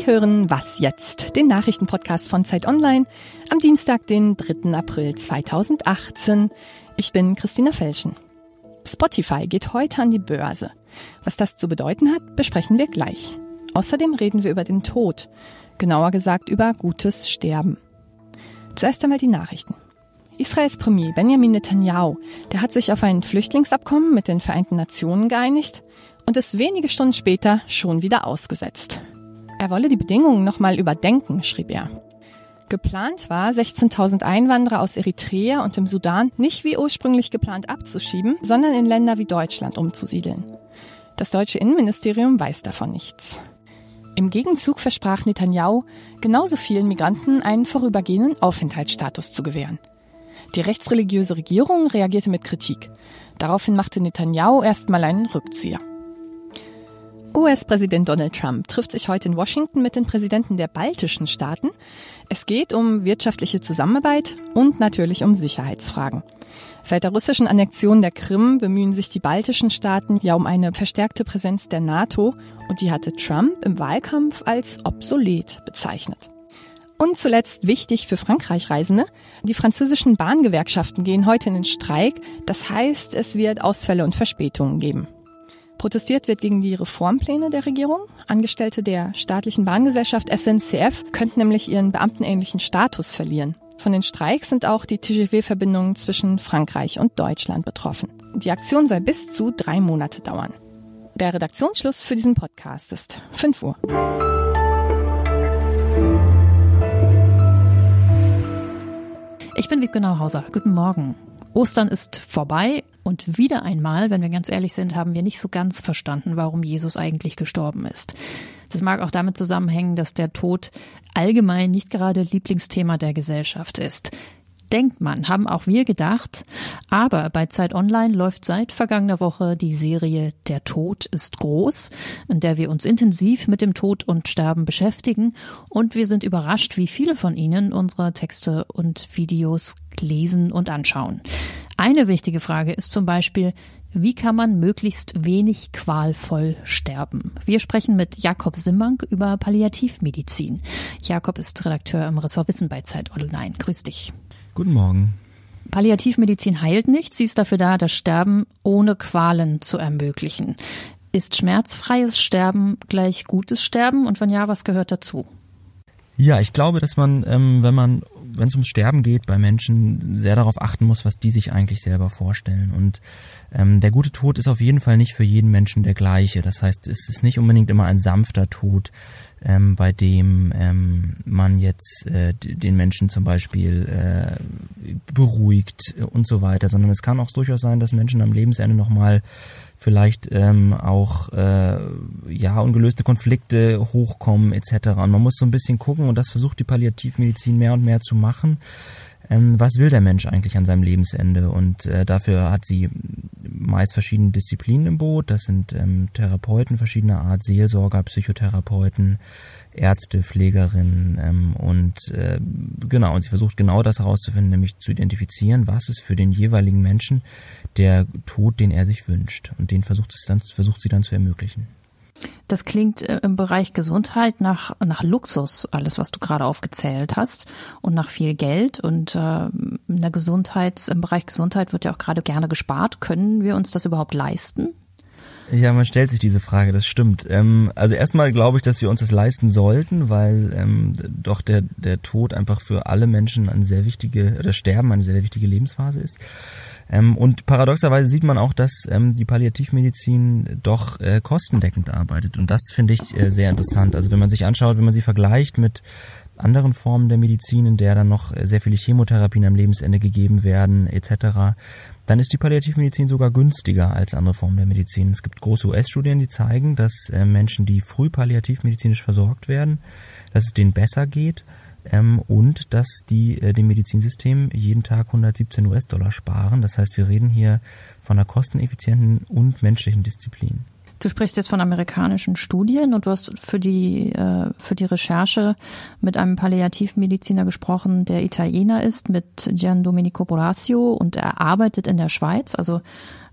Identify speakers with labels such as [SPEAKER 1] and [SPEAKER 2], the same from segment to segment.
[SPEAKER 1] Sie hören Was jetzt? Den Nachrichtenpodcast von Zeit Online am Dienstag, den 3. April 2018. Ich bin Christina Felschen. Spotify geht heute an die Börse. Was das zu bedeuten hat, besprechen wir gleich. Außerdem reden wir über den Tod, genauer gesagt über gutes Sterben. Zuerst einmal die Nachrichten. Israels Premier Benjamin Netanyahu, der hat sich auf ein Flüchtlingsabkommen mit den Vereinten Nationen geeinigt und ist wenige Stunden später schon wieder ausgesetzt. Er wolle die Bedingungen nochmal überdenken, schrieb er. Geplant war, 16.000 Einwanderer aus Eritrea und dem Sudan nicht wie ursprünglich geplant abzuschieben, sondern in Länder wie Deutschland umzusiedeln. Das deutsche Innenministerium weiß davon nichts. Im Gegenzug versprach Netanyahu, genauso vielen Migranten einen vorübergehenden Aufenthaltsstatus zu gewähren. Die rechtsreligiöse Regierung reagierte mit Kritik. Daraufhin machte Netanyahu erstmal einen Rückzieher. US-Präsident Donald Trump trifft sich heute in Washington mit den Präsidenten der baltischen Staaten. Es geht um wirtschaftliche Zusammenarbeit und natürlich um Sicherheitsfragen. Seit der russischen Annexion der Krim bemühen sich die baltischen Staaten ja um eine verstärkte Präsenz der NATO und die hatte Trump im Wahlkampf als obsolet bezeichnet. Und zuletzt wichtig für Frankreich-Reisende, die französischen Bahngewerkschaften gehen heute in den Streik, das heißt, es wird Ausfälle und Verspätungen geben. Protestiert wird gegen die Reformpläne der Regierung. Angestellte der staatlichen Bahngesellschaft SNCF könnten nämlich ihren beamtenähnlichen Status verlieren. Von den Streiks sind auch die TGV-Verbindungen zwischen Frankreich und Deutschland betroffen. Die Aktion soll bis zu drei Monate dauern. Der Redaktionsschluss für diesen Podcast ist 5 Uhr.
[SPEAKER 2] Ich bin Wiebke Nauhauser. Guten Morgen. Ostern ist vorbei und wieder einmal, wenn wir ganz ehrlich sind, haben wir nicht so ganz verstanden, warum Jesus eigentlich gestorben ist. Das mag auch damit zusammenhängen, dass der Tod allgemein nicht gerade Lieblingsthema der Gesellschaft ist denkt man, haben auch wir gedacht. Aber bei Zeit Online läuft seit vergangener Woche die Serie Der Tod ist groß, in der wir uns intensiv mit dem Tod und Sterben beschäftigen. Und wir sind überrascht, wie viele von Ihnen unsere Texte und Videos lesen und anschauen. Eine wichtige Frage ist zum Beispiel, wie kann man möglichst wenig qualvoll sterben? Wir sprechen mit Jakob Simmank über Palliativmedizin. Jakob ist Redakteur im Ressort Wissen bei Zeit Online. Grüß dich.
[SPEAKER 3] Guten Morgen.
[SPEAKER 2] Palliativmedizin heilt nicht, sie ist dafür da, das Sterben ohne Qualen zu ermöglichen. Ist schmerzfreies Sterben gleich gutes Sterben und wenn ja, was gehört dazu?
[SPEAKER 3] Ja, ich glaube, dass man, ähm, wenn man, wenn es ums Sterben geht, bei Menschen sehr darauf achten muss, was die sich eigentlich selber vorstellen. Und ähm, der gute Tod ist auf jeden Fall nicht für jeden Menschen der gleiche. Das heißt, es ist nicht unbedingt immer ein sanfter Tod, ähm, bei dem ähm, man jetzt äh, den Menschen zum Beispiel äh, beruhigt und so weiter, sondern es kann auch durchaus sein, dass Menschen am Lebensende nochmal vielleicht ähm, auch äh, ja ungelöste Konflikte hochkommen etc. Und man muss so ein bisschen gucken und das versucht die Palliativmedizin mehr und mehr zu machen. Ähm, was will der Mensch eigentlich an seinem Lebensende? Und äh, dafür hat sie meist verschiedene Disziplinen im Boot. Das sind ähm, Therapeuten verschiedener Art, Seelsorger, Psychotherapeuten, Ärzte, Pflegerinnen ähm, und äh, genau, und sie versucht genau das herauszufinden, nämlich zu identifizieren, was ist für den jeweiligen Menschen der Tod, den er sich wünscht. Und den versucht, es dann, versucht sie dann zu ermöglichen.
[SPEAKER 2] Das klingt äh, im Bereich Gesundheit nach, nach Luxus, alles, was du gerade aufgezählt hast, und nach viel Geld. Und äh, in der Gesundheit, im Bereich Gesundheit wird ja auch gerade gerne gespart. Können wir uns das überhaupt leisten?
[SPEAKER 3] Ja, man stellt sich diese Frage, das stimmt. Ähm, also erstmal glaube ich, dass wir uns das leisten sollten, weil ähm, doch der, der Tod einfach für alle Menschen eine sehr wichtige, oder Sterben eine sehr wichtige Lebensphase ist. Ähm, und paradoxerweise sieht man auch, dass ähm, die Palliativmedizin doch äh, kostendeckend arbeitet. Und das finde ich äh, sehr interessant. Also wenn man sich anschaut, wenn man sie vergleicht mit anderen Formen der Medizin, in der dann noch sehr viele Chemotherapien am Lebensende gegeben werden, etc., dann ist die Palliativmedizin sogar günstiger als andere Formen der Medizin. Es gibt große US-Studien, die zeigen, dass äh, Menschen, die früh palliativmedizinisch versorgt werden, dass es denen besser geht ähm, und dass die äh, dem Medizinsystem jeden Tag 117 US-Dollar sparen. Das heißt, wir reden hier von einer kosteneffizienten und menschlichen Disziplin.
[SPEAKER 2] Du sprichst jetzt von amerikanischen Studien und du hast für die, äh, für die Recherche mit einem Palliativmediziner gesprochen, der Italiener ist, mit Gian Domenico Borasio und er arbeitet in der Schweiz. Also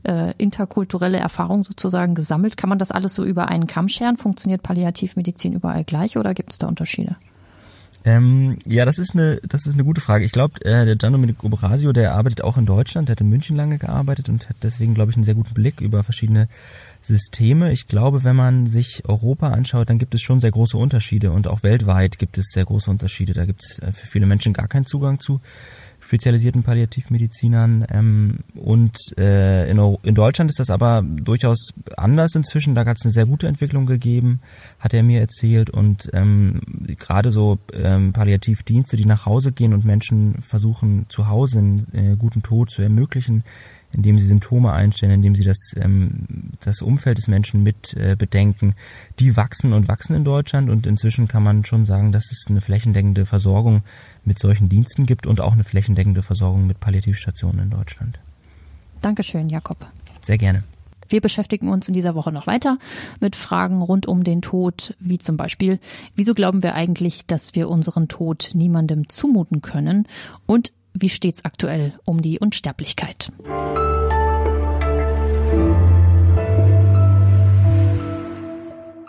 [SPEAKER 2] äh, interkulturelle Erfahrung sozusagen gesammelt. Kann man das alles so über einen Kamm scheren? Funktioniert Palliativmedizin überall gleich oder gibt es da Unterschiede?
[SPEAKER 3] Ähm, ja, das ist eine, das ist eine gute Frage. Ich glaube, äh, der Gian Domenico Brasio, der arbeitet auch in Deutschland, der hat in München lange gearbeitet und hat deswegen, glaube ich, einen sehr guten Blick über verschiedene Systeme. Ich glaube, wenn man sich Europa anschaut, dann gibt es schon sehr große Unterschiede und auch weltweit gibt es sehr große Unterschiede. Da gibt es äh, für viele Menschen gar keinen Zugang zu spezialisierten Palliativmedizinern. Ähm, und äh, in, in, Deutschland ist das aber durchaus anders inzwischen. Da hat es eine sehr gute Entwicklung gegeben, hat er mir erzählt. Und ähm, gerade so ähm, Palliativdienste, die nach Hause gehen und Menschen versuchen, zu Hause einen äh, guten Tod zu ermöglichen, indem sie Symptome einstellen, indem sie das, ähm, das Umfeld des Menschen mit äh, bedenken, die wachsen und wachsen in Deutschland und inzwischen kann man schon sagen, dass es eine flächendeckende Versorgung mit solchen Diensten gibt und auch eine flächendeckende Versorgung mit Palliativstationen in Deutschland.
[SPEAKER 2] Dankeschön, Jakob.
[SPEAKER 3] Sehr gerne.
[SPEAKER 2] Wir beschäftigen uns in dieser Woche noch weiter mit Fragen rund um den Tod, wie zum Beispiel, wieso glauben wir eigentlich, dass wir unseren Tod niemandem zumuten können und wie steht's aktuell um die Unsterblichkeit?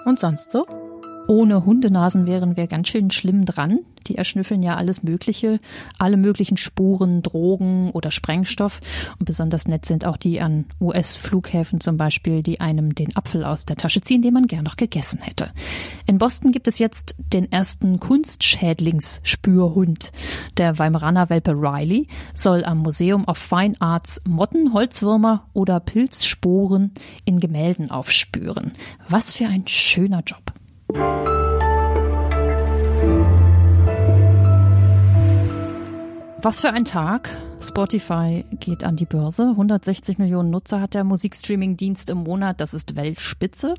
[SPEAKER 2] Und sonst so? Ohne Hundenasen wären wir ganz schön schlimm dran. Die erschnüffeln ja alles Mögliche, alle möglichen Spuren, Drogen oder Sprengstoff. Und besonders nett sind auch die an US-Flughäfen zum Beispiel, die einem den Apfel aus der Tasche ziehen, den man gern noch gegessen hätte. In Boston gibt es jetzt den ersten Kunstschädlingsspürhund. Der Weimaraner Welpe Riley soll am Museum of Fine Arts Motten, Holzwürmer oder Pilzsporen in Gemälden aufspüren. Was für ein schöner Job. Was für ein Tag. Spotify geht an die Börse. 160 Millionen Nutzer hat der Musikstreaming-Dienst im Monat. Das ist Weltspitze.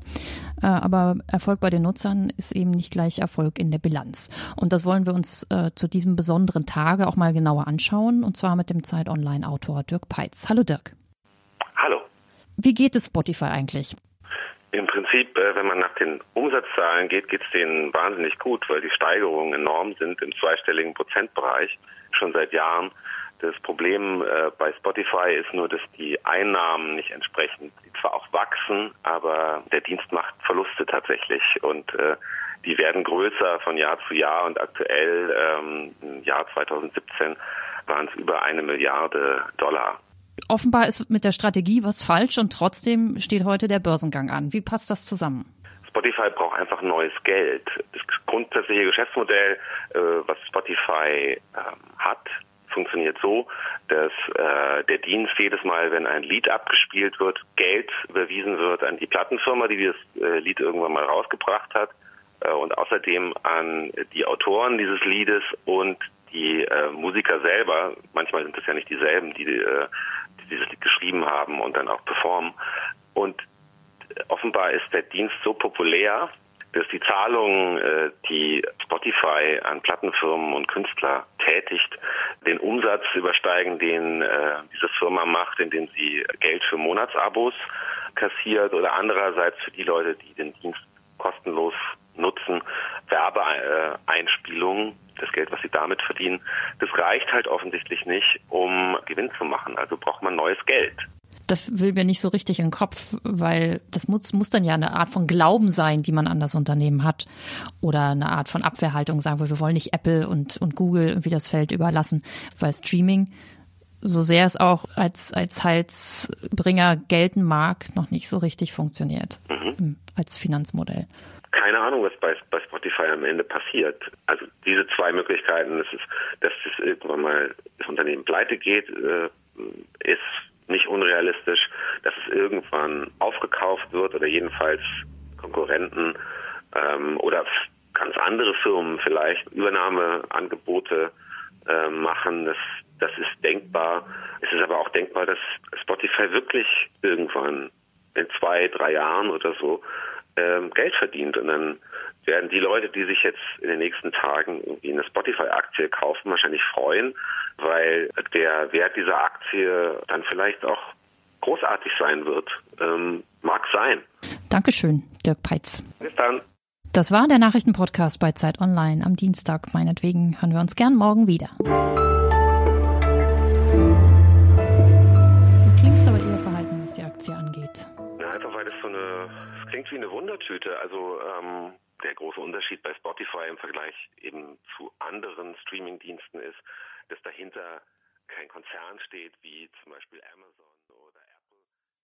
[SPEAKER 2] Äh, aber Erfolg bei den Nutzern ist eben nicht gleich Erfolg in der Bilanz. Und das wollen wir uns äh, zu diesem besonderen Tage auch mal genauer anschauen. Und zwar mit dem Zeit Online-Autor Dirk Peitz. Hallo Dirk.
[SPEAKER 4] Hallo.
[SPEAKER 2] Wie geht es Spotify eigentlich?
[SPEAKER 4] Im Prinzip, äh, wenn man nach den Umsatzzahlen geht, geht es denen wahnsinnig gut, weil die Steigerungen enorm sind im zweistelligen Prozentbereich schon seit Jahren. Das Problem äh, bei Spotify ist nur, dass die Einnahmen nicht entsprechend, zwar auch wachsen, aber der Dienst macht Verluste tatsächlich und äh, die werden größer von Jahr zu Jahr und aktuell ähm, im Jahr 2017 waren es über eine Milliarde Dollar
[SPEAKER 2] offenbar ist mit der Strategie was falsch und trotzdem steht heute der Börsengang an. Wie passt das zusammen?
[SPEAKER 4] Spotify braucht einfach neues Geld. Das grundsätzliche Geschäftsmodell, äh, was Spotify ähm, hat, funktioniert so, dass äh, der Dienst jedes Mal, wenn ein Lied abgespielt wird, Geld überwiesen wird an die Plattenfirma, die das äh, Lied irgendwann mal rausgebracht hat und außerdem an die Autoren dieses Liedes und die äh, Musiker selber. Manchmal sind es ja nicht dieselben, die äh, dieses Lied geschrieben haben und dann auch performen. Und offenbar ist der Dienst so populär, dass die Zahlungen, äh, die Spotify an Plattenfirmen und Künstler tätigt, den Umsatz übersteigen, den äh, diese Firma macht, indem sie Geld für Monatsabos kassiert oder andererseits für die Leute, die den Dienst kostenlos nutzen, Werbeeinspielungen, das Geld, was sie damit verdienen, das reicht halt offensichtlich nicht, um Gewinn zu machen. Also braucht man neues Geld.
[SPEAKER 2] Das will mir nicht so richtig in den Kopf, weil das muss, muss dann ja eine Art von Glauben sein, die man an das Unternehmen hat. Oder eine Art von Abwehrhaltung, sagen wir, wir wollen nicht Apple und, und Google irgendwie das Feld überlassen, weil Streaming so sehr es auch als, als Halsbringer gelten mag, noch nicht so richtig funktioniert mhm. als Finanzmodell
[SPEAKER 4] keine Ahnung, was bei, bei Spotify am Ende passiert. Also diese zwei Möglichkeiten, das ist, dass es irgendwann mal das Unternehmen pleite geht, äh, ist nicht unrealistisch, dass es irgendwann aufgekauft wird oder jedenfalls Konkurrenten ähm, oder ganz andere Firmen vielleicht Übernahmeangebote äh, machen. Das, das ist denkbar. Es ist aber auch denkbar, dass Spotify wirklich irgendwann in zwei, drei Jahren oder so ähm, Geld verdient. Und dann werden die Leute, die sich jetzt in den nächsten Tagen irgendwie eine Spotify-Aktie kaufen, wahrscheinlich freuen, weil der Wert dieser Aktie dann vielleicht auch großartig sein wird. Ähm, mag sein.
[SPEAKER 2] Dankeschön, Dirk Peitz.
[SPEAKER 4] Bis dann.
[SPEAKER 2] Das war der Nachrichtenpodcast bei Zeit Online am Dienstag. Meinetwegen hören wir uns gern morgen wieder.
[SPEAKER 4] Klingt wie eine Wundertüte. Also ähm, der große Unterschied bei Spotify im Vergleich eben zu anderen Streamingdiensten ist, dass dahinter kein Konzern steht wie zum Beispiel Amazon.